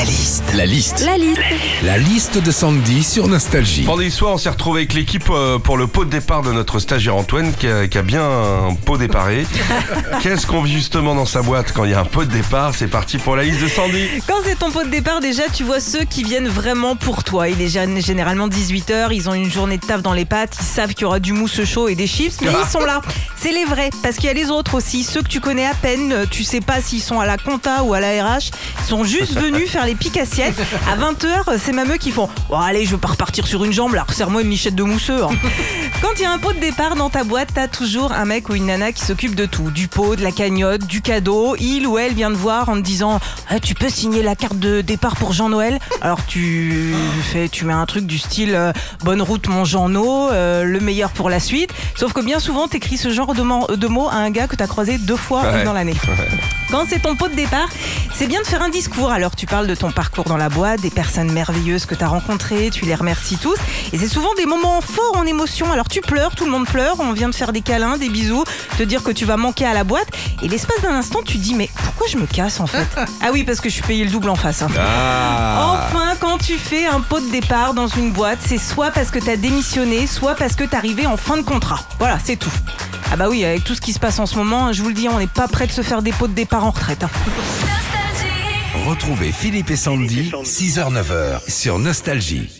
La liste. La liste. La liste. La liste de Sandy sur Nostalgie. Vendredi soir, on s'est retrouvé avec l'équipe euh, pour le pot de départ de notre stagiaire Antoine qui a, qui a bien un pot déparé. Qu'est-ce qu'on vit justement dans sa boîte quand il y a un pot de départ? C'est parti pour la liste de Sandy. Quand c'est ton pot de départ, déjà, tu vois ceux qui viennent vraiment pour toi. Il est gén- généralement 18h, ils ont une journée de taf dans les pattes, ils savent qu'il y aura du mousse chaud et des chips, mais ils sont là. C'est les vrais, parce qu'il y a les autres aussi, ceux que tu connais à peine, euh, tu sais pas s'ils sont à la compta ou à la RH, ils sont juste venus faire les piques assiettes. À 20h, c'est même eux qui font oh, Allez, je veux pas repartir sur une jambe, là, serre-moi une lichette de mousseux. hein. Quand il y a un pot de départ dans ta boîte, t'as toujours un mec ou une nana qui s'occupe de tout. Du pot, de la cagnotte, du cadeau. Il ou elle vient te voir en te disant Ah, Tu peux signer la carte de départ pour Jean-Noël? Alors tu fais, tu mets un truc du style euh, Bonne route mon Jean-No, euh, le meilleur pour la suite. Sauf que bien souvent, t'écris ce genre de, mo- de mots à un gars que t'as croisé deux fois Ouais. dans l'année. Quand c'est ton pot de départ, c'est bien de faire un discours. Alors tu parles de ton parcours dans la boîte, des personnes merveilleuses que tu as rencontrées, tu les remercies tous. Et c'est souvent des moments forts en émotion. Alors tu pleures, tout le monde pleure, on vient de faire des câlins, des bisous, te dire que tu vas manquer à la boîte. Et l'espace d'un instant, tu dis mais pourquoi je me casse en fait? Ah oui, parce que je suis payé le double en face. hein. Ah. Enfin, quand tu fais un pot de départ dans une boîte, c'est soit parce que t'as démissionné, soit parce que t'es arrivé en fin de contrat. Voilà, c'est tout. Ah bah oui, avec tout ce qui se passe en ce moment, je vous le dis, on n'est pas prêt de se faire des pots de départ en retraite. hein. Retrouvez Philippe et Sandy, 6h-9h sur Nostalgie.